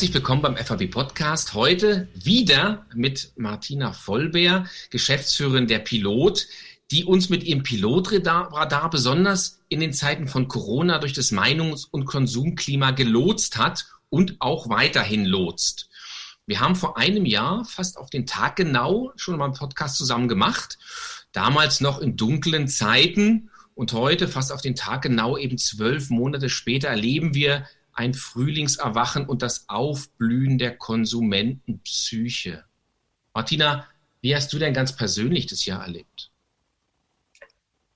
Herzlich willkommen beim FAB Podcast. Heute wieder mit Martina Vollbeer, Geschäftsführerin der Pilot, die uns mit ihrem Pilotradar besonders in den Zeiten von Corona durch das Meinungs- und Konsumklima gelotst hat und auch weiterhin lotst. Wir haben vor einem Jahr, fast auf den Tag genau, schon mal einen Podcast zusammen gemacht. Damals noch in dunklen Zeiten und heute, fast auf den Tag genau, eben zwölf Monate später, erleben wir ein Frühlingserwachen und das Aufblühen der Konsumentenpsyche. Martina, wie hast du denn ganz persönlich das Jahr erlebt?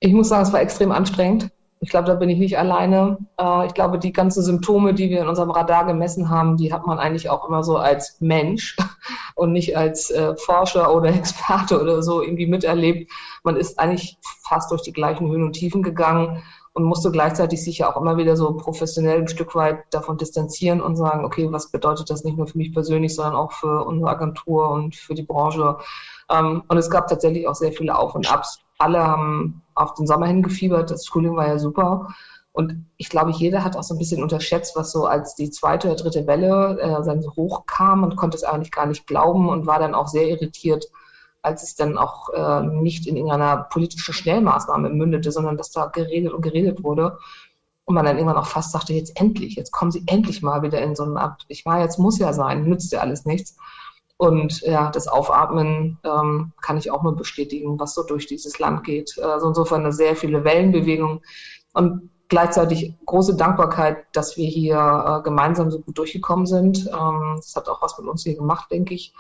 Ich muss sagen, es war extrem anstrengend. Ich glaube, da bin ich nicht alleine. Äh, ich glaube, die ganzen Symptome, die wir in unserem Radar gemessen haben, die hat man eigentlich auch immer so als Mensch und nicht als äh, Forscher oder Experte oder so irgendwie miterlebt. Man ist eigentlich fast durch die gleichen Höhen und Tiefen gegangen und musste gleichzeitig sich ja auch immer wieder so professionell ein Stück weit davon distanzieren und sagen, okay, was bedeutet das nicht nur für mich persönlich, sondern auch für unsere Agentur und für die Branche. Ähm, und es gab tatsächlich auch sehr viele Auf und Abs. Alle haben auf den Sommer hingefiebert, das Frühling war ja super. Und ich glaube, jeder hat auch so ein bisschen unterschätzt, was so als die zweite oder dritte Welle äh, dann so hochkam und konnte es eigentlich gar nicht glauben und war dann auch sehr irritiert, als es dann auch äh, nicht in irgendeiner politischen Schnellmaßnahme mündete, sondern dass da geredet und geredet wurde. Und man dann irgendwann auch fast sagte, jetzt endlich, jetzt kommen sie endlich mal wieder in so ein Amt. Ich war, jetzt muss ja sein, nützt ja alles nichts. Und ja, das Aufatmen ähm, kann ich auch nur bestätigen, was so durch dieses Land geht. Also insofern eine sehr viele Wellenbewegungen und gleichzeitig große Dankbarkeit, dass wir hier äh, gemeinsam so gut durchgekommen sind. Ähm, das hat auch was mit uns hier gemacht, denke ich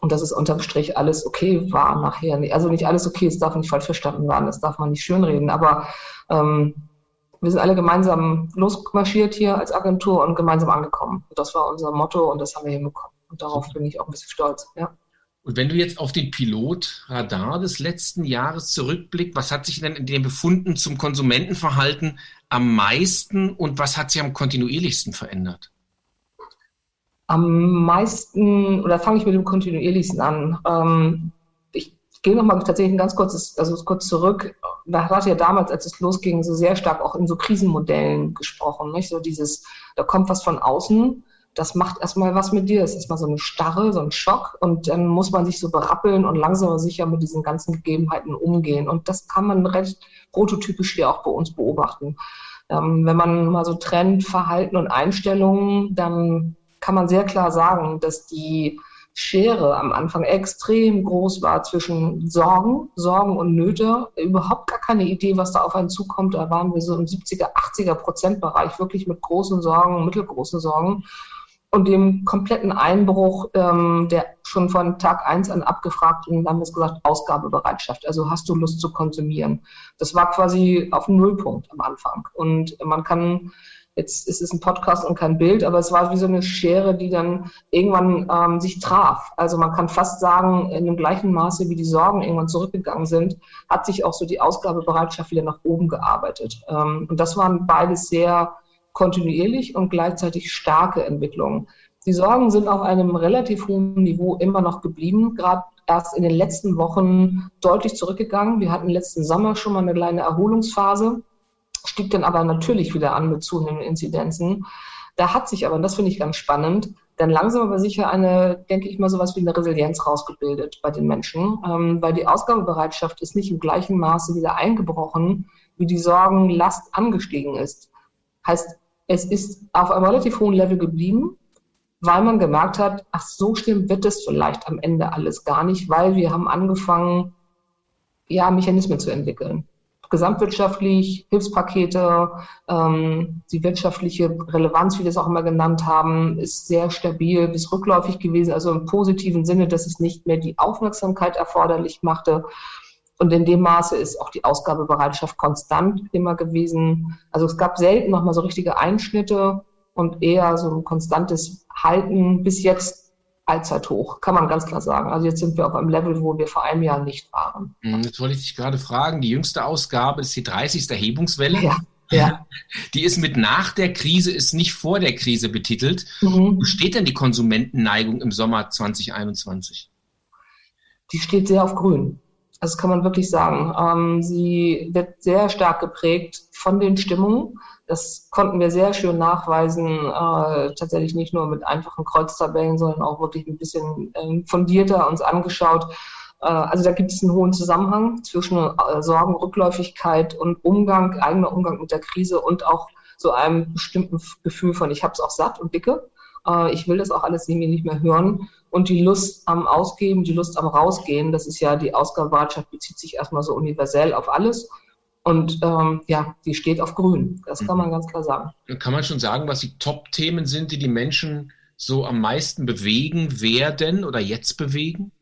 und dass es unterm Strich alles okay war nachher. Also nicht alles okay, es darf nicht falsch verstanden werden, das darf man nicht schönreden, aber ähm, wir sind alle gemeinsam losmarschiert hier als Agentur und gemeinsam angekommen. Das war unser Motto und das haben wir hinbekommen. Und darauf bin ich auch ein bisschen stolz. Ja. Und wenn du jetzt auf den Pilotradar des letzten Jahres zurückblickst, was hat sich denn in den Befunden zum Konsumentenverhalten am meisten und was hat sich am kontinuierlichsten verändert? Am meisten, oder fange ich mit dem kontinuierlichsten an. Ähm, ich gehe nochmal tatsächlich ein ganz kurzes, also kurz zurück. Da hat ja damals, als es losging, so sehr stark auch in so Krisenmodellen gesprochen. Nicht? So dieses, da kommt was von außen, das macht erstmal was mit dir. Es ist erstmal so eine Starre, so ein Schock und dann muss man sich so berappeln und langsam aber sicher mit diesen ganzen Gegebenheiten umgehen. Und das kann man recht prototypisch hier auch bei uns beobachten. Ähm, wenn man mal so trennt, Verhalten und Einstellungen, dann kann man sehr klar sagen, dass die Schere am Anfang extrem groß war zwischen Sorgen, Sorgen und Nöte. Überhaupt gar keine Idee, was da auf einen zukommt. Da waren wir so im 70er, 80er Prozentbereich, wirklich mit großen Sorgen, mittelgroßen Sorgen. Und dem kompletten Einbruch, ähm, der schon von Tag eins an abgefragt und dann haben wir gesagt, Ausgabebereitschaft. Also hast du Lust zu konsumieren? Das war quasi auf dem Nullpunkt am Anfang. Und man kann Jetzt ist es ein Podcast und kein Bild, aber es war wie so eine Schere, die dann irgendwann ähm, sich traf. Also man kann fast sagen, in dem gleichen Maße, wie die Sorgen irgendwann zurückgegangen sind, hat sich auch so die Ausgabebereitschaft wieder nach oben gearbeitet. Ähm, und das waren beides sehr kontinuierlich und gleichzeitig starke Entwicklungen. Die Sorgen sind auf einem relativ hohen Niveau immer noch geblieben, gerade erst in den letzten Wochen deutlich zurückgegangen. Wir hatten letzten Sommer schon mal eine kleine Erholungsphase stieg dann aber natürlich wieder an mit zunehmenden Inzidenzen. Da hat sich aber, und das finde ich ganz spannend, dann langsam aber sicher eine, denke ich mal, sowas wie eine Resilienz rausgebildet bei den Menschen, ähm, weil die Ausgabebereitschaft ist nicht im gleichen Maße wieder eingebrochen, wie die Sorgenlast angestiegen ist. Heißt, es ist auf einem relativ hohen Level geblieben, weil man gemerkt hat, ach, so schlimm wird es vielleicht am Ende alles gar nicht, weil wir haben angefangen, ja, Mechanismen zu entwickeln gesamtwirtschaftlich, Hilfspakete, ähm, die wirtschaftliche Relevanz, wie wir es auch immer genannt haben, ist sehr stabil bis rückläufig gewesen, also im positiven Sinne, dass es nicht mehr die Aufmerksamkeit erforderlich machte. Und in dem Maße ist auch die Ausgabebereitschaft konstant immer gewesen. Also es gab selten nochmal so richtige Einschnitte und eher so ein konstantes Halten bis jetzt allzeit hoch, kann man ganz klar sagen. Also jetzt sind wir auf einem Level, wo wir vor einem Jahr nicht waren. Hm, jetzt wollte ich dich gerade fragen, die jüngste Ausgabe ist die 30. Erhebungswelle. Ja. Ja. Die ist mit nach der Krise, ist nicht vor der Krise betitelt. Mhm. Wo steht denn die Konsumentenneigung im Sommer 2021? Die steht sehr auf grün. Also das kann man wirklich sagen. Ähm, sie wird sehr stark geprägt von den Stimmungen. Das konnten wir sehr schön nachweisen, äh, tatsächlich nicht nur mit einfachen Kreuztabellen, sondern auch wirklich ein bisschen äh, fundierter uns angeschaut. Äh, also da gibt es einen hohen Zusammenhang zwischen äh, Sorgen, Rückläufigkeit und Umgang, eigener Umgang mit der Krise und auch so einem bestimmten Gefühl von, ich habe es auch satt und dicke. Äh, ich will das auch alles irgendwie nicht mehr hören. Und die Lust am Ausgeben, die Lust am Rausgehen, das ist ja die Ausgabewahrheit, bezieht sich erstmal so universell auf alles. Und ähm, ja, die steht auf grün. Das kann man mhm. ganz klar sagen. Kann man schon sagen, was die Top-Themen sind, die die Menschen so am meisten bewegen werden oder jetzt bewegen?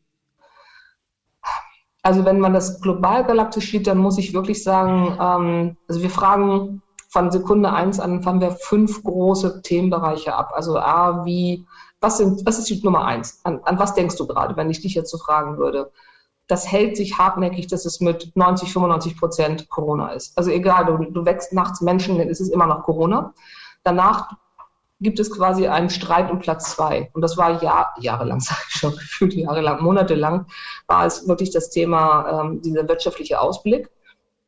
Also wenn man das global galaktisch sieht, dann muss ich wirklich sagen, ähm, also wir fragen von Sekunde eins an, fangen wir fünf große Themenbereiche ab. Also A, wie, was, sind, was ist die Nummer eins? An, an was denkst du gerade, wenn ich dich jetzt so fragen würde? das hält sich hartnäckig, dass es mit 90, 95 Prozent Corona ist. Also egal, du, du wächst nachts Menschen, dann ist es immer noch Corona. Danach gibt es quasi einen Streit um Platz zwei. Und das war Jahr, jahrelang, sage ich schon, gefühlt jahrelang, monatelang, war es wirklich das Thema, ähm, dieser wirtschaftliche Ausblick.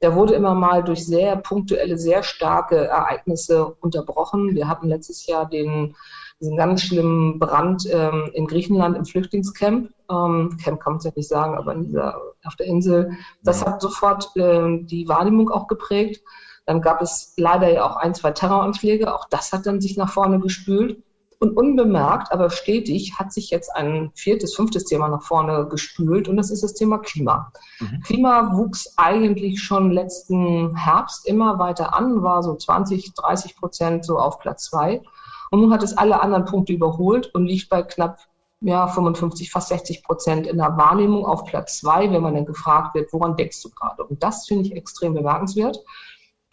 Der wurde immer mal durch sehr punktuelle, sehr starke Ereignisse unterbrochen. Wir hatten letztes Jahr den diesen ganz schlimmen Brand ähm, in Griechenland im Flüchtlingscamp. Ähm, Camp kann man es ja nicht sagen, aber in dieser, auf der Insel. Das hat sofort ähm, die Wahrnehmung auch geprägt. Dann gab es leider ja auch ein, zwei Terroranschläge. Auch das hat dann sich nach vorne gespült. Und unbemerkt, aber stetig hat sich jetzt ein viertes, fünftes Thema nach vorne gespült und das ist das Thema Klima. Mhm. Klima wuchs eigentlich schon letzten Herbst immer weiter an, war so 20, 30 Prozent so auf Platz zwei. Und nun hat es alle anderen Punkte überholt und liegt bei knapp ja, 55, fast 60 Prozent in der Wahrnehmung auf Platz zwei, wenn man dann gefragt wird, woran denkst du gerade? Und das finde ich extrem bemerkenswert.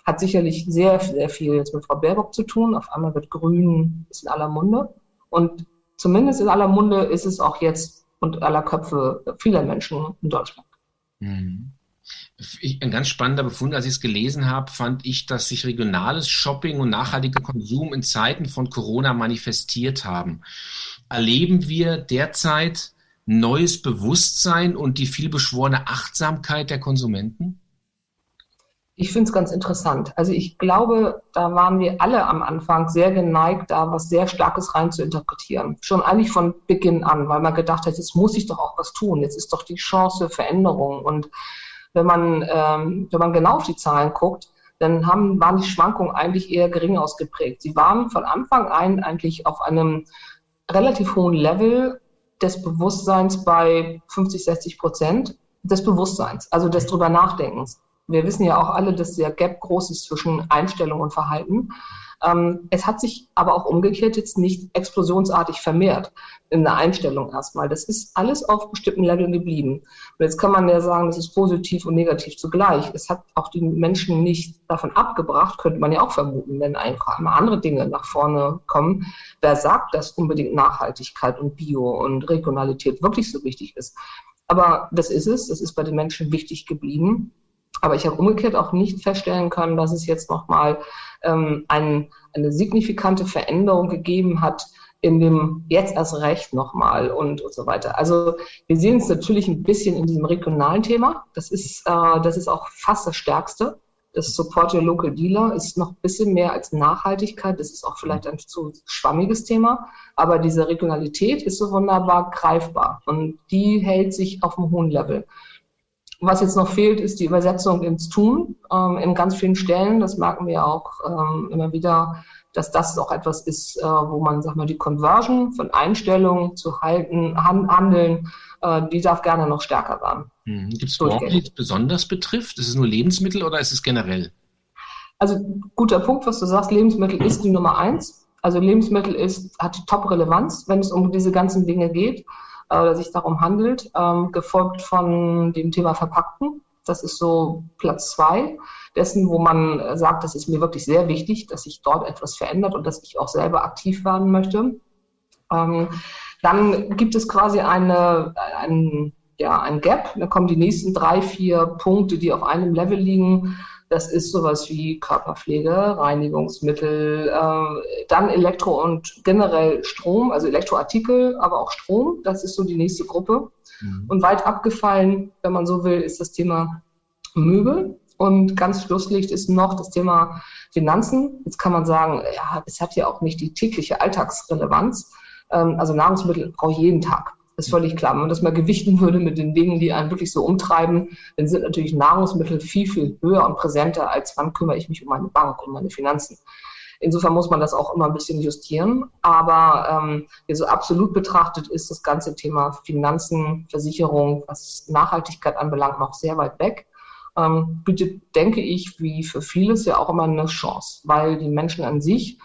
Hat sicherlich sehr, sehr viel jetzt mit Frau Baerbock zu tun. Auf einmal wird Grün ist in aller Munde. Und zumindest in aller Munde ist es auch jetzt und aller Köpfe vieler Menschen in Deutschland. Mhm ein ganz spannender Befund, als ich es gelesen habe, fand ich, dass sich regionales Shopping und nachhaltiger Konsum in Zeiten von Corona manifestiert haben. Erleben wir derzeit neues Bewusstsein und die vielbeschworene Achtsamkeit der Konsumenten? Ich finde es ganz interessant. Also ich glaube, da waren wir alle am Anfang sehr geneigt, da was sehr Starkes rein zu interpretieren. Schon eigentlich von Beginn an, weil man gedacht hat, jetzt muss ich doch auch was tun. Jetzt ist doch die Chance für Veränderung. Und wenn man, ähm, wenn man genau auf die Zahlen guckt, dann haben, waren die Schwankungen eigentlich eher gering ausgeprägt. Sie waren von Anfang an eigentlich auf einem relativ hohen Level des Bewusstseins bei 50, 60 Prozent des Bewusstseins, also des drüber Nachdenkens. Wir wissen ja auch alle, dass der Gap groß ist zwischen Einstellung und Verhalten. Ähm, es hat sich aber auch umgekehrt jetzt nicht explosionsartig vermehrt in der Einstellung erstmal. Das ist alles auf bestimmten Leveln geblieben. Und jetzt kann man ja sagen, das ist positiv und negativ zugleich. Es hat auch die Menschen nicht davon abgebracht, könnte man ja auch vermuten, wenn einfach mal andere Dinge nach vorne kommen. Wer sagt, dass unbedingt Nachhaltigkeit und Bio und Regionalität wirklich so wichtig ist? Aber das ist es. Das ist bei den Menschen wichtig geblieben. Aber ich habe umgekehrt auch nicht feststellen können, dass es jetzt nochmal ähm, ein, eine signifikante Veränderung gegeben hat in dem jetzt erst recht nochmal und, und so weiter. Also wir sehen es natürlich ein bisschen in diesem regionalen Thema. Das ist, äh, das ist auch fast das Stärkste. Das Support Your Local Dealer ist noch ein bisschen mehr als Nachhaltigkeit. Das ist auch vielleicht ein zu schwammiges Thema. Aber diese Regionalität ist so wunderbar greifbar und die hält sich auf einem hohen Level. Was jetzt noch fehlt, ist die Übersetzung ins Tun ähm, in ganz vielen Stellen. Das merken wir auch ähm, immer wieder, dass das auch etwas ist, äh, wo man, sag mal, die Conversion von Einstellungen zu halten, han handeln, äh, die darf gerne noch stärker werden. Hm. Gibt es Branchen, die es besonders betrifft? Ist es nur Lebensmittel oder ist es generell? Also guter Punkt, was du sagst, Lebensmittel ist die Nummer eins. Also Lebensmittel ist, hat die Top-Relevanz, wenn es um diese ganzen Dinge geht äh, oder sich darum handelt, ähm, gefolgt von dem Thema Verpackten. Das ist so Platz zwei dessen, wo man äh, sagt, das ist mir wirklich sehr wichtig, dass sich dort etwas verändert und dass ich auch selber aktiv werden möchte. Ähm, dann gibt es quasi eine, ein, ja, ein Gap. Da kommen die nächsten drei, vier Punkte, die auf einem Level liegen. Das ist sowas wie Körperpflege, Reinigungsmittel, äh, dann Elektro und generell Strom, also Elektroartikel, aber auch Strom. Das ist so die nächste Gruppe. Mhm. Und weit abgefallen, wenn man so will, ist das Thema Möbel. Und ganz Schlusslicht ist noch das Thema Finanzen. Jetzt kann man sagen, ja, es hat ja auch nicht die tägliche Alltagsrelevanz. Ähm, also Nahrungsmittel brauche ich jeden Tag. Ist völlig klar. Wenn man das mal gewichten würde mit den Dingen, die einen wirklich so umtreiben, dann sind natürlich Nahrungsmittel viel, viel höher und präsenter, als wann kümmere ich mich um meine Bank, um meine Finanzen. Insofern muss man das auch immer ein bisschen justieren. Aber ähm, so absolut betrachtet ist das ganze Thema Finanzen, Versicherung, was Nachhaltigkeit anbelangt, noch sehr weit weg. Ähm, bitte denke ich, wie für vieles ja auch immer eine Chance, weil die Menschen an sich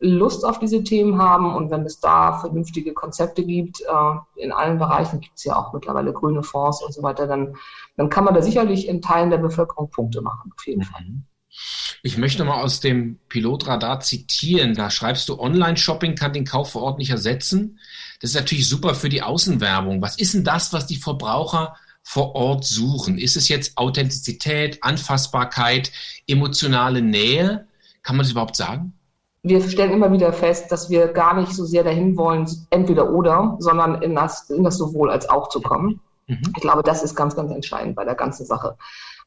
Lust auf diese Themen haben und wenn es da vernünftige Konzepte gibt, äh, in allen Bereichen gibt es ja auch mittlerweile grüne Fonds und so weiter, dann, dann kann man da sicherlich in Teilen der Bevölkerung Punkte machen, auf jeden mhm. Fall. Ich möchte mal aus dem Pilotradar zitieren. Da schreibst du, Online-Shopping kann den Kauf vor Ort nicht ersetzen. Das ist natürlich super für die Außenwerbung. Was ist denn das, was die Verbraucher vor Ort suchen? Ist es jetzt Authentizität, Anfassbarkeit, emotionale Nähe? Kann man das überhaupt sagen? Wir stellen immer wieder fest, dass wir gar nicht so sehr dahin wollen, entweder oder, sondern in das, in das sowohl als auch zu kommen. Mhm. Ich glaube, das ist ganz, ganz entscheidend bei der ganzen Sache.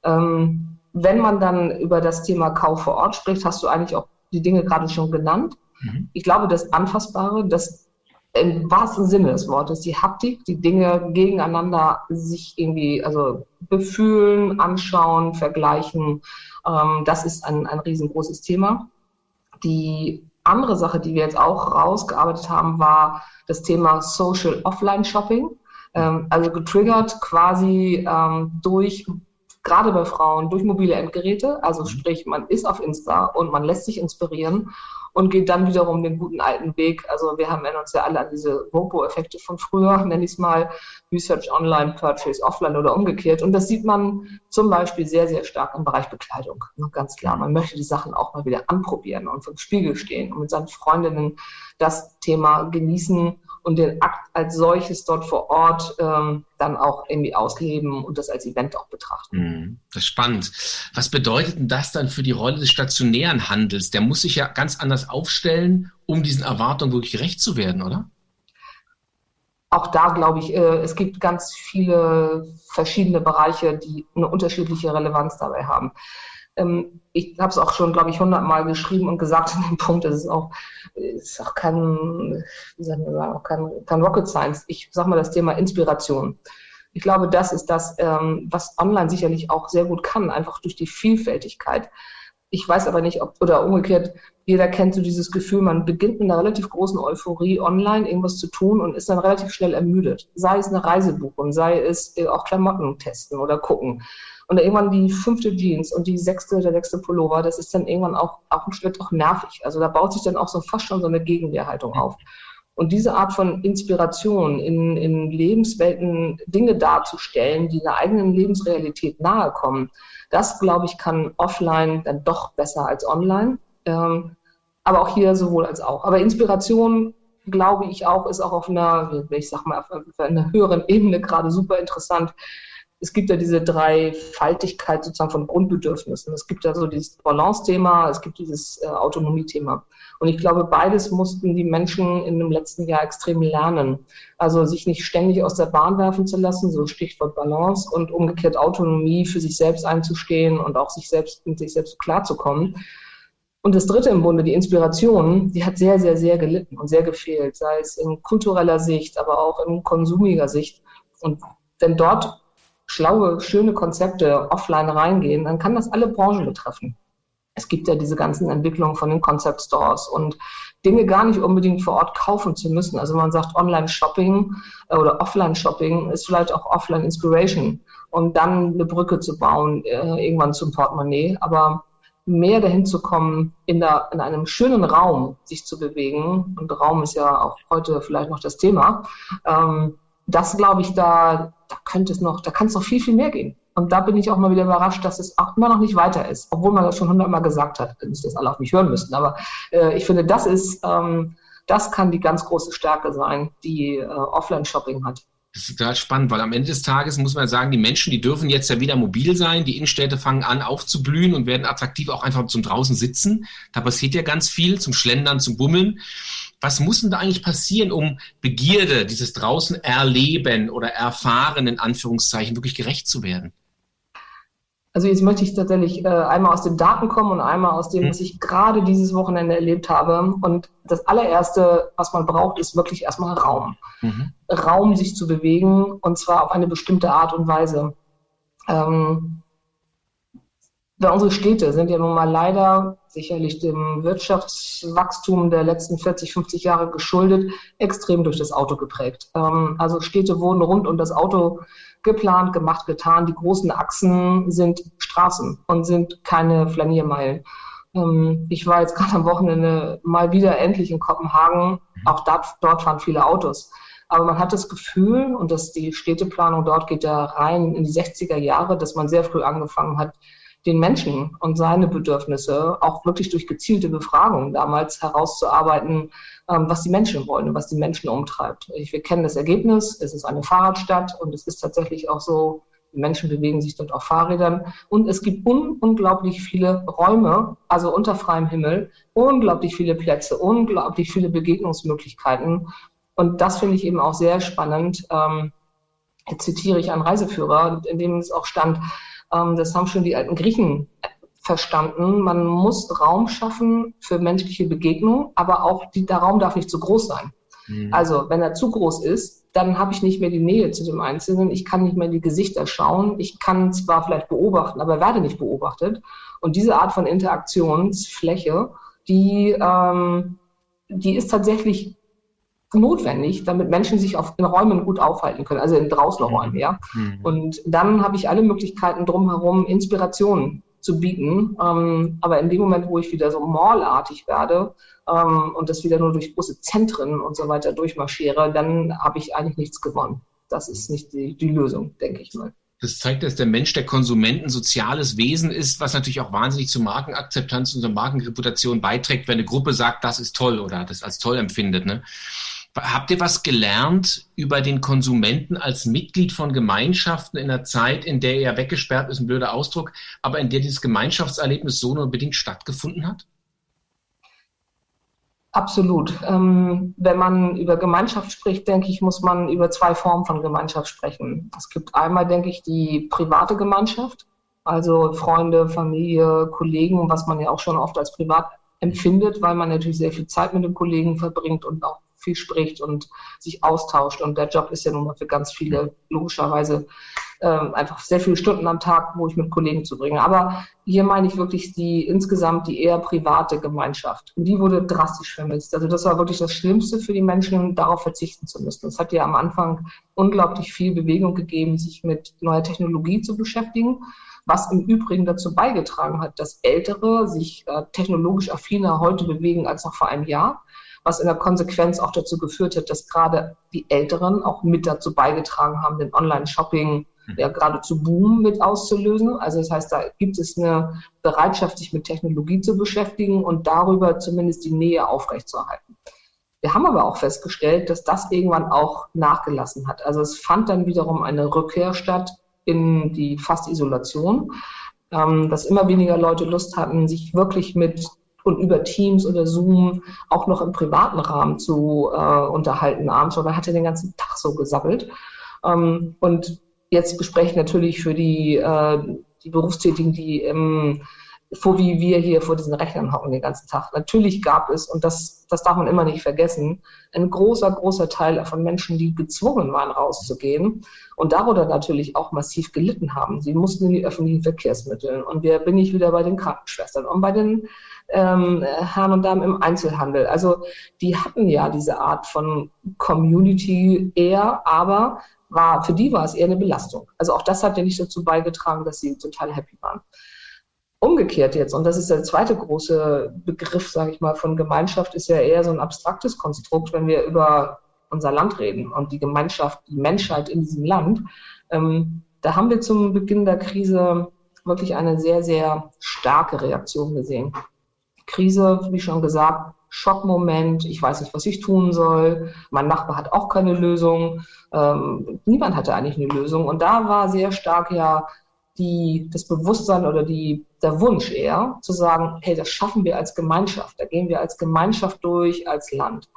Ähm, wenn man dann über das Thema Kauf vor Ort spricht, hast du eigentlich auch die Dinge gerade schon genannt. Mhm. Ich glaube, das Anfassbare, das im wahrsten Sinne des Wortes, die Haptik, die Dinge gegeneinander sich irgendwie, also befühlen, anschauen, vergleichen, ähm, das ist ein, ein riesengroßes Thema. Die andere Sache, die wir jetzt auch rausgearbeitet haben, war das Thema Social Offline Shopping. Ähm, also getriggert quasi ähm, durch gerade bei Frauen durch mobile Endgeräte. Also mhm. sprich, man ist auf Insta und man lässt sich inspirieren und geht dann wiederum den guten alten Weg. Also wir haben uns ja alle an diese Robo-Effekte von früher, nenne ich es mal, Research Online, Purchase Offline oder umgekehrt. Und das sieht man zum Beispiel sehr, sehr stark im Bereich Bekleidung. Ganz klar, man möchte die Sachen auch mal wieder anprobieren und vom Spiegel stehen und mit seinen Freundinnen das Thema genießen und den Akt als solches dort vor Ort ähm, dann auch irgendwie ausleben und das als Event auch betrachten. Mhm. Das ist spannend. Was bedeutet denn das dann für die Rolle des stationären Handels? Der muss sich ja ganz anders aufstellen, um diesen Erwartungen wirklich gerecht zu werden, oder? Auch da glaube ich, äh, es gibt ganz viele verschiedene Bereiche, die eine unterschiedliche Relevanz dabei haben. Ähm, ich habe es auch schon, glaube ich, hundertmal geschrieben und gesagt in dem Punkt, es ist auch, ist auch kein, wie sagen wir auch kein, kein Rocket Science. Ich sage mal das Thema Inspiration. Ich glaube, das ist das, ähm, was online sicherlich auch sehr gut kann, einfach durch die Vielfältigkeit. Ich weiß aber nicht, ob, oder umgekehrt, jeder kennt so dieses Gefühl, man beginnt mit einer relativ großen Euphorie online irgendwas zu tun und ist dann relativ schnell ermüdet. Sei es eine Reise buchen, sei es äh, auch Klamotten testen oder gucken. Und irgendwann die fünfte Jeans und die sechste, der sechste Pullover, das ist dann irgendwann auch, auch ein Schritt auch nervig. Also da baut sich dann auch so fast schon so eine Gegenwehrhaltung auf. Und diese Art von Inspiration in, in Lebenswelten Dinge darzustellen, die der eigenen Lebensrealität nahe kommen, das, glaube ich, kann offline dann doch besser als online. Ähm, aber auch hier sowohl als auch. Aber Inspiration, glaube ich auch, ist auch auf einer, ich sag mal, auf einer höheren Ebene gerade super interessant es gibt ja diese Dreifaltigkeit sozusagen von Grundbedürfnissen. Es gibt ja so dieses Balance-Thema, es gibt dieses äh, Autonomie-Thema. Und ich glaube, beides mussten die Menschen in dem letzten Jahr extrem lernen. Also sich nicht ständig aus der Bahn werfen zu lassen, so Stichwort Balance und umgekehrt Autonomie für sich selbst einzustehen und auch sich selbst mit sich selbst klarzukommen. Und das dritte im Bunde, die Inspiration, die hat sehr, sehr, sehr gelitten und sehr gefehlt, sei es in kultureller Sicht, aber auch in konsumiger Sicht. Und denn dort schlaue, schöne Konzepte offline reingehen, dann kann das alle Branchen betreffen. Es gibt ja diese ganzen Entwicklungen von den Concept Stores und Dinge gar nicht unbedingt vor Ort kaufen zu müssen. Also man sagt Online-Shopping äh, oder Offline-Shopping ist vielleicht auch Offline-Inspiration und dann eine Brücke zu bauen, äh, irgendwann zum Portemonnaie. Aber mehr dahin zu kommen, in, der, in einem schönen Raum sich zu bewegen, und Raum ist ja auch heute vielleicht noch das Thema, ähm, das glaube ich, da, da könnte es noch, da kann es noch viel, viel mehr gehen. Und da bin ich auch mal wieder überrascht, dass es auch immer noch nicht weiter ist, obwohl man das schon hundertmal gesagt hat, nicht, dass alle auf mich hören müssen. Aber äh, ich finde, das ist, ähm, das kann die ganz große Stärke sein, die äh, Offline-Shopping hat. Das ist total spannend, weil am Ende des Tages muss man sagen, die Menschen, die dürfen jetzt ja wieder mobil sein. Die Innenstädte fangen an aufzublühen und werden attraktiv auch einfach zum draußen sitzen. Da passiert ja ganz viel, zum Schlendern, zum Bummeln. Was muss denn da eigentlich passieren, um Begierde, dieses draußen erleben oder erfahren, in Anführungszeichen, wirklich gerecht zu werden? Also jetzt möchte ich tatsächlich äh, einmal aus den Daten kommen und einmal aus dem, hm. was ich gerade dieses Wochenende erlebt habe. Und das allererste, was man braucht, ist wirklich erstmal Raum. Mhm. Raum, sich zu bewegen und zwar auf eine bestimmte Art und Weise. Ähm, weil unsere Städte sind ja nun mal leider sicherlich dem Wirtschaftswachstum der letzten 40, 50 Jahre geschuldet, extrem durch das Auto geprägt. Ähm, also Städte wurden rund um das Auto geplant, gemacht, getan. Die großen Achsen sind Straßen und sind keine Flaniermeilen. Ähm, ich war jetzt gerade am Wochenende mal wieder endlich in Kopenhagen. Auch dort, dort fahren viele Autos. Aber man hat das Gefühl, und dass die Städteplanung dort geht ja rein in die 60er Jahre, dass man sehr früh angefangen hat, den Menschen und seine Bedürfnisse auch wirklich durch gezielte Befragungen damals herauszuarbeiten, ähm, was die Menschen wollen und was die Menschen umtreibt. wir kennen das Ergebnis, es ist eine Fahrradstadt und es ist tatsächlich auch so, die Menschen bewegen sich dort auf Fahrrädern und es gibt un unglaublich viele Räume, also unter freiem Himmel, unglaublich viele Plätze, unglaublich viele Begegnungsmöglichkeiten und das finde ich eben auch sehr spannend. Ähm, jetzt zitiere ich einen Reiseführer, in dem es auch stand, das haben schon die alten Griechen verstanden. Man muss Raum schaffen für menschliche Begegnung, aber auch die, der Raum darf nicht zu groß sein. Mhm. Also wenn er zu groß ist, dann habe ich nicht mehr die Nähe zu dem Einzelnen. Ich kann nicht mehr in die Gesichter schauen. Ich kann zwar vielleicht beobachten, aber werde nicht beobachtet. Und diese Art von Interaktionsfläche, die, ähm, die ist tatsächlich notwendig, damit Menschen sich auf, in Räumen gut aufhalten können, also in draußen Räumen, ja. Mhm. Und dann habe ich alle Möglichkeiten drumherum, Inspirationen zu bieten. Ähm, aber in dem Moment, wo ich wieder so mallartig werde ähm, und das wieder nur durch große Zentren und so weiter durchmarschiere, dann habe ich eigentlich nichts gewonnen. Das ist nicht die, die Lösung, denke ich mal. Das zeigt, dass der Mensch der Konsument ein soziales Wesen ist, was natürlich auch wahnsinnig zur Markenakzeptanz und zur Markenreputation beiträgt, wenn eine Gruppe sagt, das ist toll oder das als toll empfindet. Ne? Habt ihr was gelernt über den Konsumenten als Mitglied von Gemeinschaften in einer Zeit, in der er weggesperrt ist, ein blöder Ausdruck, aber in der dieses Gemeinschaftserlebnis so nur bedingt stattgefunden hat? Absolut. Ähm, wenn man über Gemeinschaft spricht, denke ich, muss man über zwei Formen von Gemeinschaft sprechen. Es gibt einmal, denke ich, die private Gemeinschaft, also Freunde, Familie, Kollegen, was man ja auch schon oft als privat empfindet, weil man natürlich sehr viel Zeit mit den Kollegen verbringt und auch viel spricht und sich austauscht. Und der Job ist ja nun mal für ganz viele logischerweise äh, einfach sehr viele Stunden am Tag, wo ich mit Kollegen zubringe. Aber hier meine ich wirklich die insgesamt die eher private Gemeinschaft. Und die wurde drastisch vermisst. Also das war wirklich das Schlimmste für die Menschen, darauf verzichten zu müssen. Es hat ja am Anfang unglaublich viel Bewegung gegeben, sich mit neuer Technologie zu beschäftigen was im Übrigen dazu beigetragen hat, dass Ältere sich äh, technologisch affiner heute bewegen als noch vor einem Jahr was in der Konsequenz auch dazu geführt hat, dass gerade die Älteren auch mit dazu beigetragen haben, den Online-Shopping hm. ja gerade zu Boom mit auszulösen. Also das heißt, da gibt es eine Bereitschaft, sich mit Technologie zu beschäftigen und darüber zumindest die Nähe aufrechtzuerhalten. Wir haben aber auch festgestellt, dass das irgendwann auch nachgelassen hat. Also es fand dann wiederum eine Rückkehr statt in die Fast-Isolation, ähm, dass immer weniger Leute Lust hatten, sich wirklich mit und über Teams oder Zoom auch noch im privaten Rahmen zu äh, unterhalten abends, weil man hatte den ganzen Tag so gesammelt. Ähm, und jetzt bespreche ich natürlich für die, äh, die Berufstätigen, die im vor wie wir hier vor diesen Rechnern hocken den ganzen Tag. Natürlich gab es, und das, das darf man immer nicht vergessen, ein großer, großer Teil von Menschen, die gezwungen waren, rauszugehen und darunter natürlich auch massiv gelitten haben. Sie mussten in die öffentlichen Verkehrsmittel. Und wer bin ich wieder bei den Krankenschwestern und bei den ähm, Herren und Damen im Einzelhandel. Also die hatten ja diese Art von Community eher, aber war, für die war es eher eine Belastung. Also auch das hat ja nicht dazu beigetragen, dass sie total happy waren. Umgekehrt jetzt, und das ist der zweite große Begriff, sage ich mal, von Gemeinschaft, ist ja eher so ein abstraktes Konstrukt, wenn wir über unser Land reden und die Gemeinschaft, die Menschheit in diesem Land. Ähm, da haben wir zum Beginn der Krise wirklich eine sehr, sehr starke Reaktion gesehen. Krise, wie schon gesagt, Schockmoment, ich weiß nicht, was ich tun soll, mein Nachbar hat auch keine Lösung, ähm, niemand hatte eigentlich eine Lösung. Und da war sehr stark ja die, das Bewusstsein oder die, der Wunsch eher, zu sagen, hey, das schaffen wir als Gemeinschaft, da gehen wir als Gemeinschaft durch, als Land.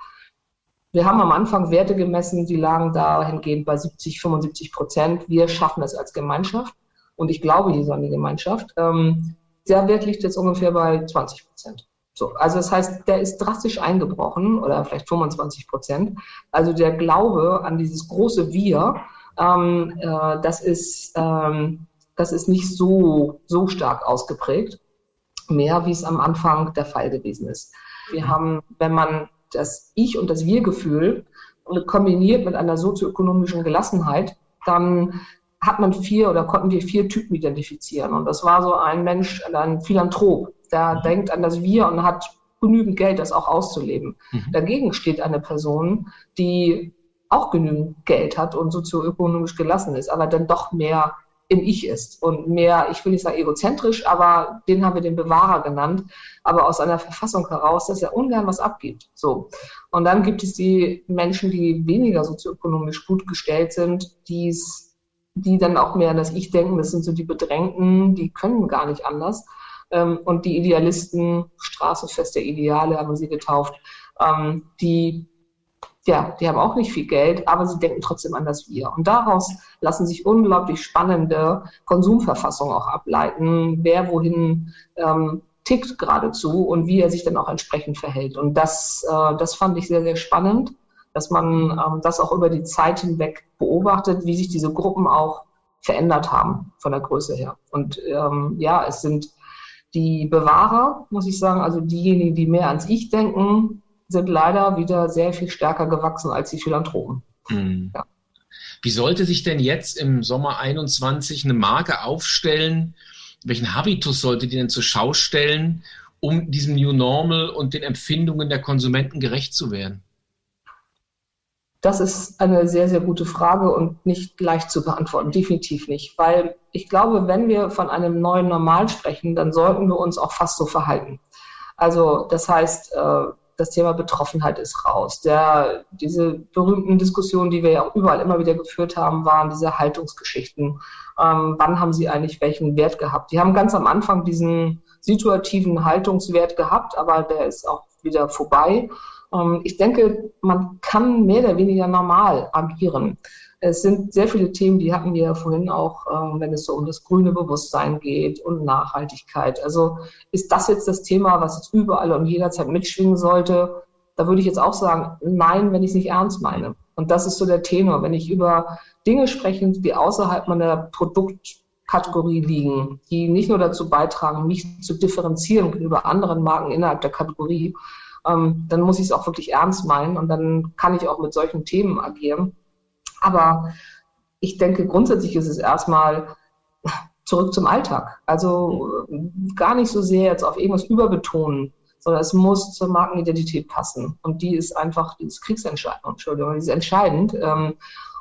Wir haben am Anfang Werte gemessen, die lagen dahingehend bei 70, 75 Prozent. Wir schaffen es als Gemeinschaft und ich glaube hier an die Gemeinschaft. Ähm, der Wert liegt jetzt ungefähr bei 20 Prozent. So, also das heißt, der ist drastisch eingebrochen oder vielleicht 25 Prozent. Also der Glaube an dieses große Wir, ähm, äh, das ist ähm, das ist nicht so so stark ausgeprägt, mehr wie es am Anfang der Fall gewesen ist. Wir haben, wenn man das Ich und das Wir-Gefühl kombiniert mit einer sozioökonomischen Gelassenheit, dann hat man vier oder konnten wir vier Typen identifizieren. Und das war so ein Mensch, ein Philanthrop, der mhm. denkt an das Wir und hat genügend Geld, das auch auszuleben. Mhm. Dagegen steht eine Person, die auch genügend Geld hat und sozioökonomisch gelassen ist, aber dann doch mehr im Ich ist und mehr, ich will nicht sagen egozentrisch, aber den haben wir den Bewahrer genannt, aber aus einer Verfassung heraus, dass er ungern was abgibt. So. Und dann gibt es die Menschen, die weniger sozioökonomisch gut gestellt sind, die's die dann auch mehr an das Ich denken, das sind so die Bedrängten, die können gar nicht anders. Ähm, und die Idealisten, Straßenfest der Ideale haben wir sie getauft, ähm, die, ja, die haben auch nicht viel Geld, aber sie denken trotzdem an das Wir. Und daraus lassen sich unglaublich spannende Konsumverfassungen auch ableiten, wer wohin ähm, tickt geradezu und wie er sich dann auch entsprechend verhält. Und das, äh, das fand ich sehr, sehr spannend dass man ähm, das auch über die Zeit hinweg beobachtet, wie sich diese Gruppen auch verändert haben von der Größe her. Und ähm, ja, es sind die Bewahrer, muss ich sagen, also diejenigen, die mehr ans Ich denken, sind leider wieder sehr viel stärker gewachsen als die Philanthropen. Mhm. Ja. Wie sollte sich denn jetzt im Sommer 21 eine Marke aufstellen? Welchen Habitus sollte die denn zur Schau stellen, um diesem New Normal und den Empfindungen der Konsumenten gerecht zu werden? Das ist eine sehr, sehr gute Frage und nicht leicht zu beantworten. Definitiv nicht. Weil ich glaube, wenn wir von einem neuen Normal sprechen, dann sollten wir uns auch fast so verhalten. Also das heißt, äh, das Thema Betroffenheit ist raus. Der, diese berühmten Diskussionen, die wir ja auch überall immer wieder geführt haben, waren diese Haltungsgeschichten. Ähm, wann haben sie eigentlich welchen Wert gehabt? Die haben ganz am Anfang diesen situativen Haltungswert gehabt, aber der ist auch wieder vorbei. Ähm, ich denke, man kann mehr oder weniger normal agieren. Es sind sehr viele Themen, die hatten wir ja vorhin auch, ähm, wenn es so um das grüne Bewusstsein geht und Nachhaltigkeit. Also ist das jetzt das Thema, was jetzt überall und jederzeit mitschwingen sollte? Da würde ich jetzt auch sagen, nein, wenn ich es nicht ernst meine. Und das ist so der Tenor. Wenn ich über Dinge spreche, die außerhalb meiner Produktkategorie liegen, die nicht nur dazu beitragen, mich zu differenzieren gegenüber anderen Marken innerhalb der Kategorie, ähm, dann muss ich es auch wirklich ernst meinen und dann kann ich auch mit solchen Themen agieren. Aber ich denke, grundsätzlich ist es erstmal zurück zum Alltag. Also gar nicht so sehr jetzt auf irgendwas überbetonen, sondern es muss zur Markenidentität passen. Und die ist einfach, die ist kriegsentscheidend, Entschuldigung, die ist entscheidend. Ähm,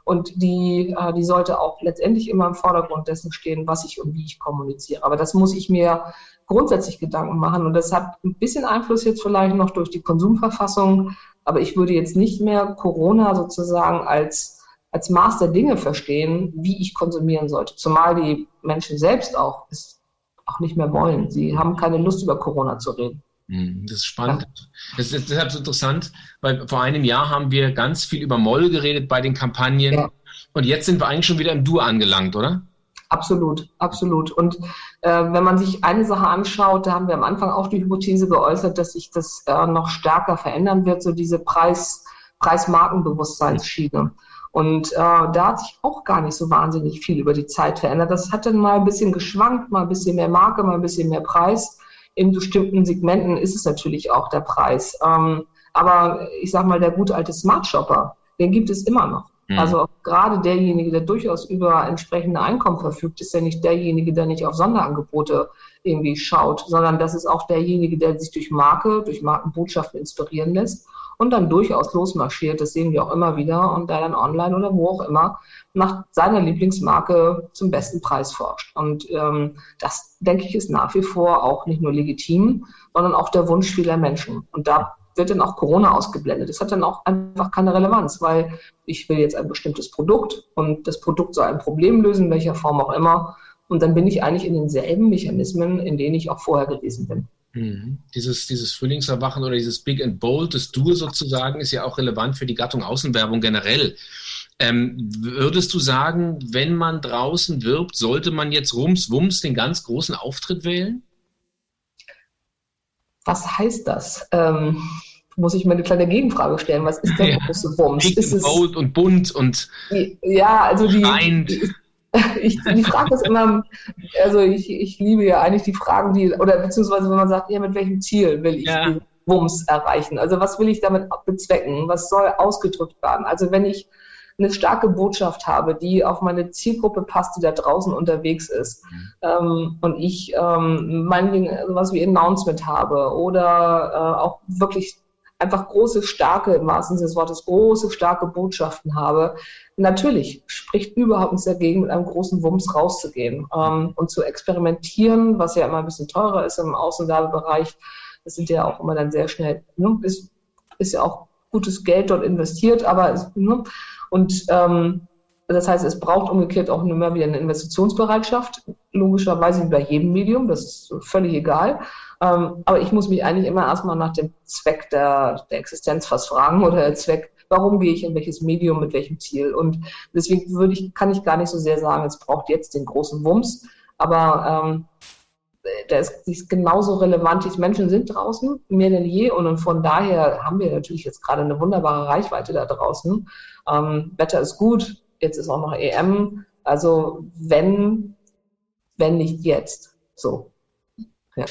und die, äh, die sollte auch letztendlich immer im Vordergrund dessen stehen, was ich und wie ich kommuniziere. Aber das muss ich mir grundsätzlich Gedanken machen. Und das hat ein bisschen Einfluss jetzt vielleicht noch durch die Konsumverfassung. Aber ich würde jetzt nicht mehr Corona sozusagen als, als Maß der Dinge verstehen, wie ich konsumieren sollte. Zumal die Menschen selbst auch es auch nicht mehr wollen. Sie haben keine Lust, über Corona zu reden. Hm, das ist spannend. Ja. Das ist deshalb so interessant, weil vor einem Jahr haben wir ganz viel über Moll geredet bei den Kampagnen. Ja. Und jetzt sind wir eigentlich schon wieder im Du angelangt, oder? Absolut, absolut. Und äh, wenn man sich eine Sache anschaut, da haben wir am Anfang auch die Hypothese geäußert, dass sich das äh, noch stärker verändern wird, so diese Preis, Preis-Markenbewusstseinsschiene. Und äh, da hat sich auch gar nicht so wahnsinnig viel über die Zeit verändert. Das hat dann mal ein bisschen geschwankt, mal ein bisschen mehr Marke, mal ein bisschen mehr Preis. In bestimmten Segmenten ist es natürlich auch der Preis. Ähm, aber ich sag mal, der gute alte Smart Shopper, den gibt es immer noch. Mhm. Also gerade derjenige, der durchaus über entsprechende Einkommen verfügt, ist ja nicht derjenige, der nicht auf Sonderangebote irgendwie schaut, sondern das ist auch derjenige, der sich durch Marke, durch Markenbotschaften inspirieren lässt und dann durchaus losmarschiert. Das sehen wir auch immer wieder und der dann online oder wo auch immer nach seiner Lieblingsmarke zum besten Preis forscht. Und ähm, das, denke ich, ist nach wie vor auch nicht nur legitim, sondern auch der Wunsch vieler Menschen. Und da wird dann auch Corona ausgeblendet. Das hat dann auch einfach keine Relevanz, weil ich will jetzt ein bestimmtes Produkt und das Produkt soll ein Problem lösen, welcher Form auch immer. Und dann bin ich eigentlich in denselben Mechanismen, in denen ich auch vorher gewesen bin. Mhm. Dieses, dieses Frühlingserwachen oder dieses Big and Bold, das Duo sozusagen, ist ja auch relevant für die Gattung Außenwerbung generell. Ähm, würdest du sagen, wenn man draußen wirbt, sollte man jetzt rums, wums den ganz großen Auftritt wählen? Was heißt das? Ähm, muss ich mir eine kleine Gegenfrage stellen. Was ist der ja. große Wumms? Big ist and bold und bunt und ja, also die, die, ich, die Frage ist immer, also ich, ich liebe ja eigentlich die Fragen, die, oder beziehungsweise wenn man sagt, ja, mit welchem Ziel will ich ja. Wumms erreichen? Also was will ich damit bezwecken? Was soll ausgedrückt werden? Also wenn ich eine starke Botschaft habe, die auf meine Zielgruppe passt, die da draußen unterwegs ist, mhm. ähm, und ich ähm, meinetwegen sowas wie Announcement habe oder äh, auch wirklich einfach große, starke, im wahrsten Sinne des Wortes, große, starke Botschaften habe, natürlich spricht überhaupt nichts dagegen, mit einem großen Wumms rauszugehen ähm, und zu experimentieren, was ja immer ein bisschen teurer ist im Außenwerbebereich. Das sind ja auch immer dann sehr schnell, ne, ist, ist ja auch gutes Geld dort investiert, aber ne, und ähm, das heißt, es braucht umgekehrt auch immer wieder eine Investitionsbereitschaft, logischerweise wie bei jedem Medium, das ist völlig egal. Ähm, aber ich muss mich eigentlich immer erstmal nach dem Zweck der, der Existenz fast fragen oder der Zweck, warum gehe ich in welches Medium, mit welchem Ziel. Und deswegen würde ich, kann ich gar nicht so sehr sagen, es braucht jetzt den großen Wumms, aber ähm, der ist, ist genauso relevant. Die Menschen sind draußen, mehr denn je. Und von daher haben wir natürlich jetzt gerade eine wunderbare Reichweite da draußen. Ähm, Wetter ist gut, jetzt ist auch noch EM. Also wenn, wenn nicht jetzt. So. Ja.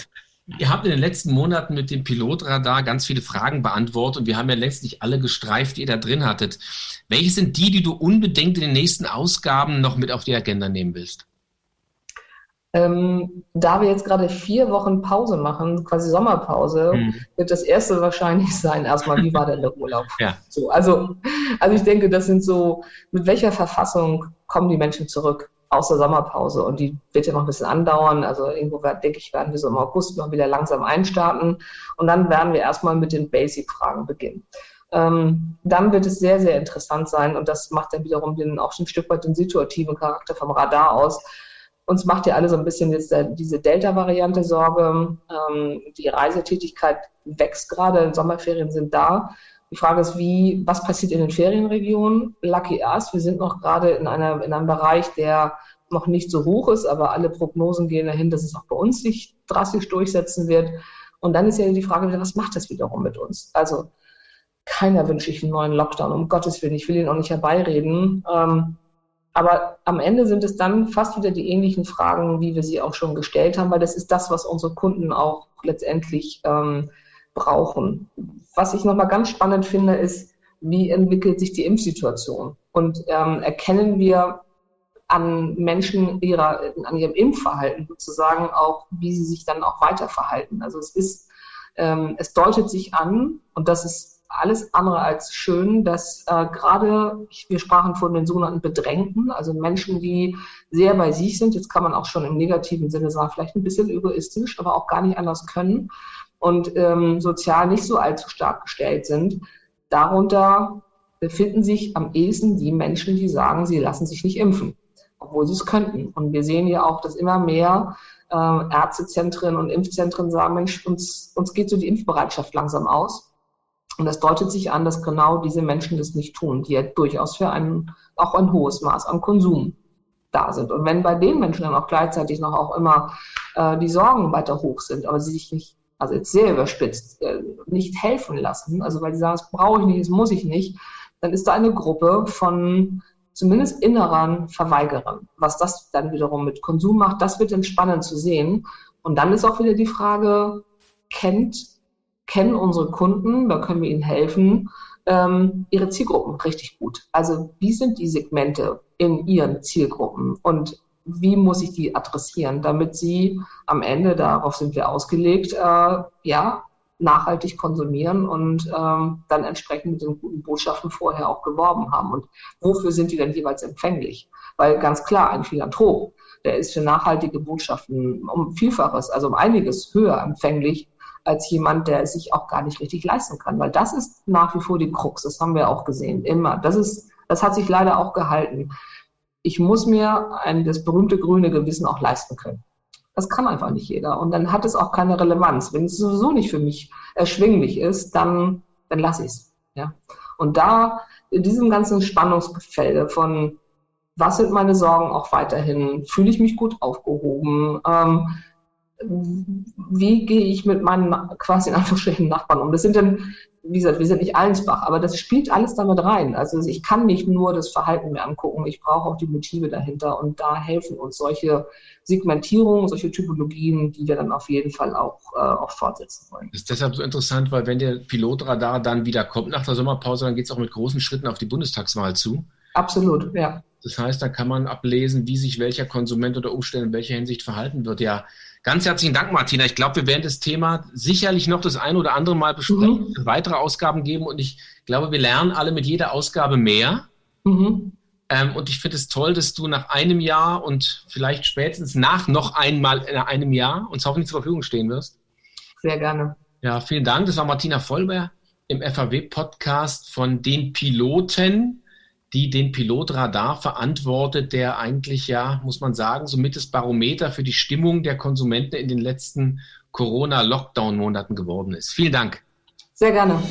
Ihr habt in den letzten Monaten mit dem Pilotradar ganz viele Fragen beantwortet und wir haben ja letztlich alle gestreift, die ihr da drin hattet. Welche sind die, die du unbedingt in den nächsten Ausgaben noch mit auf die Agenda nehmen willst? Ähm, da wir jetzt gerade vier Wochen Pause machen, quasi Sommerpause, mhm. wird das erste wahrscheinlich sein, erstmal, wie war denn der Urlaub? ja. so, also, also ich denke, das sind so, mit welcher Verfassung kommen die Menschen zurück aus der Sommerpause? Und die wird ja noch ein bisschen andauern. Also irgendwo, denke ich, werden wir so im August noch wieder langsam einstarten. Und dann werden wir erstmal mit den Basic-Fragen beginnen. Ähm, dann wird es sehr, sehr interessant sein, und das macht dann wiederum den, auch ein Stück weit den situativen Charakter vom Radar aus, uns macht ja alle so ein bisschen jetzt diese Delta-Variante Sorge. Ähm, die Reisetätigkeit wächst gerade, Sommerferien sind da. Die Frage ist, wie, was passiert in den Ferienregionen? Lucky us, wir sind noch gerade in, einer, in einem Bereich, der noch nicht so hoch ist, aber alle Prognosen gehen dahin, dass es auch bei uns sich drastisch durchsetzen wird. Und dann ist ja die Frage was macht das wiederum mit uns? Also keiner wünsche ich einen neuen Lockdown, um Gottes Willen. Ich will ihn auch nicht herbeireden. Ähm, aber am Ende sind es dann fast wieder die ähnlichen Fragen, wie wir sie auch schon gestellt haben, weil das ist das, was unsere Kunden auch letztendlich ähm, brauchen. Was ich nochmal ganz spannend finde, ist, wie entwickelt sich die Impfsituation? Und ähm, erkennen wir an Menschen ihrer, an ihrem Impfverhalten sozusagen auch, wie sie sich dann auch weiter verhalten. Also es ist, ähm, es deutet sich an, und das ist alles andere als schön, dass äh, gerade, wir sprachen von den sogenannten Bedrängten, also Menschen, die sehr bei sich sind, jetzt kann man auch schon im negativen Sinne sagen, vielleicht ein bisschen egoistisch, aber auch gar nicht anders können und ähm, sozial nicht so allzu stark gestellt sind. Darunter befinden sich am ehesten die Menschen, die sagen, sie lassen sich nicht impfen, obwohl sie es könnten. Und wir sehen ja auch, dass immer mehr äh, Ärztezentren und Impfzentren sagen, Mensch, uns, uns geht so die Impfbereitschaft langsam aus. Und das deutet sich an, dass genau diese Menschen das nicht tun, die ja durchaus für ein, auch ein hohes Maß an Konsum da sind. Und wenn bei den Menschen dann auch gleichzeitig noch auch immer äh, die Sorgen weiter hoch sind, aber sie sich nicht, also jetzt sehr überspitzt, äh, nicht helfen lassen, also weil sie sagen, das brauche ich nicht, das muss ich nicht, dann ist da eine Gruppe von zumindest inneren Verweigerern. Was das dann wiederum mit Konsum macht, das wird dann spannend zu sehen. Und dann ist auch wieder die Frage, kennt kennen unsere Kunden, da können wir ihnen helfen, ähm, ihre Zielgruppen richtig gut. Also wie sind die Segmente in ihren Zielgruppen und wie muss ich die adressieren, damit sie am Ende, darauf sind wir ausgelegt, äh, ja, nachhaltig konsumieren und ähm, dann entsprechend mit den guten Botschaften vorher auch geworben haben. Und wofür sind die denn jeweils empfänglich? Weil ganz klar, ein Philanthrop, der ist für nachhaltige Botschaften um Vielfaches, also um einiges höher empfänglich als jemand, der es sich auch gar nicht richtig leisten kann. Weil das ist nach wie vor die Krux. Das haben wir auch gesehen. Immer. Das ist, das hat sich leider auch gehalten. Ich muss mir ein, das berühmte grüne Gewissen auch leisten können. Das kann einfach nicht jeder. Und dann hat es auch keine Relevanz. Wenn es sowieso nicht für mich erschwinglich ist, dann, dann lasse ich es. Ja? Und da in diesem ganzen Spannungsgefälle von was sind meine Sorgen auch weiterhin? Fühle ich mich gut aufgehoben? Ähm, wie gehe ich mit meinen quasi in Anführungsstrichen Nachbarn um? Das sind dann, wie gesagt, wir sind nicht Allensbach, aber das spielt alles damit rein. Also ich kann nicht nur das Verhalten mir angucken, ich brauche auch die Motive dahinter und da helfen uns solche Segmentierungen, solche Typologien, die wir dann auf jeden Fall auch, äh, auch fortsetzen wollen. Das ist deshalb so interessant, weil wenn der Pilotradar dann wieder kommt nach der Sommerpause, dann geht es auch mit großen Schritten auf die Bundestagswahl zu. Absolut, ja. Das heißt, da kann man ablesen, wie sich welcher Konsument oder Umstände in welcher Hinsicht verhalten wird. Ja, ganz herzlichen Dank, Martina. Ich glaube, wir werden das Thema sicherlich noch das eine oder andere Mal besprechen, mhm. weitere Ausgaben geben und ich glaube, wir lernen alle mit jeder Ausgabe mehr. Mhm. Ähm, und ich finde es toll, dass du nach einem Jahr und vielleicht spätestens nach noch einmal in einem Jahr uns hoffentlich zur Verfügung stehen wirst. Sehr gerne. Ja, vielen Dank. Das war Martina Vollber im FAW-Podcast von den Piloten die den Pilotradar verantwortet, der eigentlich ja, muss man sagen, somit das Barometer für die Stimmung der Konsumenten in den letzten Corona-Lockdown-Monaten geworden ist. Vielen Dank. Sehr gerne.